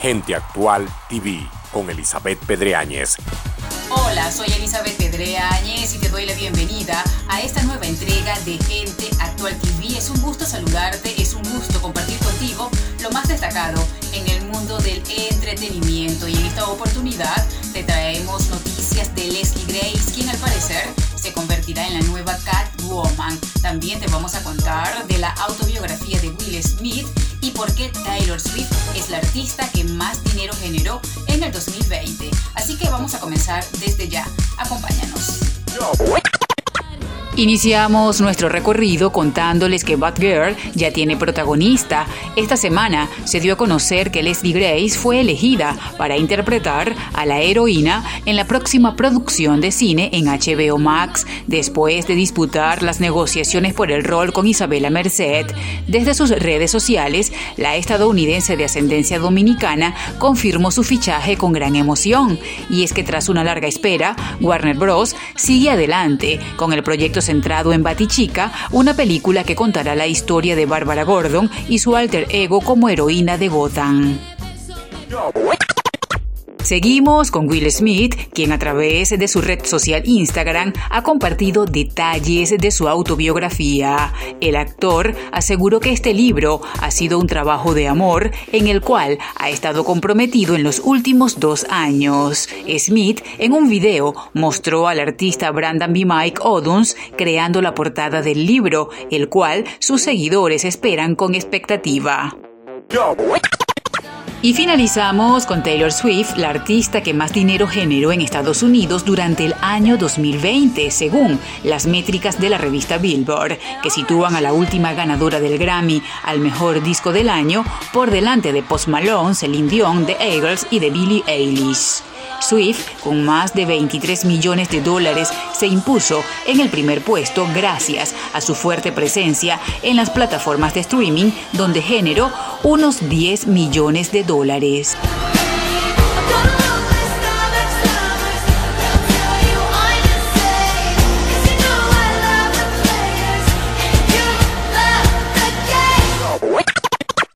Gente Actual TV con Elizabeth Pedreáñez. Hola, soy Elizabeth Pedreáñez y te doy la bienvenida a esta nueva entrega de Gente Actual TV. Es un gusto saludarte, es un gusto compartir contigo lo más destacado en el mundo del entretenimiento y en esta oportunidad te traemos noticias de Leslie Grace, quien al parecer se convertirá en la nueva También te vamos a contar de la autobiografía de Will Smith y por qué Taylor Swift es la artista que más dinero generó en el 2020. Así que vamos a comenzar desde ya. Acompáñanos. Iniciamos nuestro recorrido contándoles que Batgirl ya tiene protagonista. Esta semana se dio a conocer que Leslie Grace fue elegida para interpretar a la heroína en la próxima producción de cine en HBO Max, después de disputar las negociaciones por el rol con Isabela Merced. Desde sus redes sociales, la estadounidense de ascendencia dominicana confirmó su fichaje con gran emoción. Y es que tras una larga espera, Warner Bros. sigue adelante con el proyecto centrado en Batichica, una película que contará la historia de Bárbara Gordon y su alter ego como heroína de Gotham. Seguimos con Will Smith, quien a través de su red social Instagram ha compartido detalles de su autobiografía. El actor aseguró que este libro ha sido un trabajo de amor en el cual ha estado comprometido en los últimos dos años. Smith, en un video, mostró al artista Brandon B. Mike Oduns creando la portada del libro, el cual sus seguidores esperan con expectativa. Y finalizamos con Taylor Swift, la artista que más dinero generó en Estados Unidos durante el año 2020, según las métricas de la revista Billboard, que sitúan a la última ganadora del Grammy al mejor disco del año por delante de Post Malone, Celine Dion, The Eagles y de Billie Eilish. Swift, con más de 23 millones de dólares, se impuso en el primer puesto gracias a su fuerte presencia en las plataformas de streaming, donde generó unos 10 millones de dólares.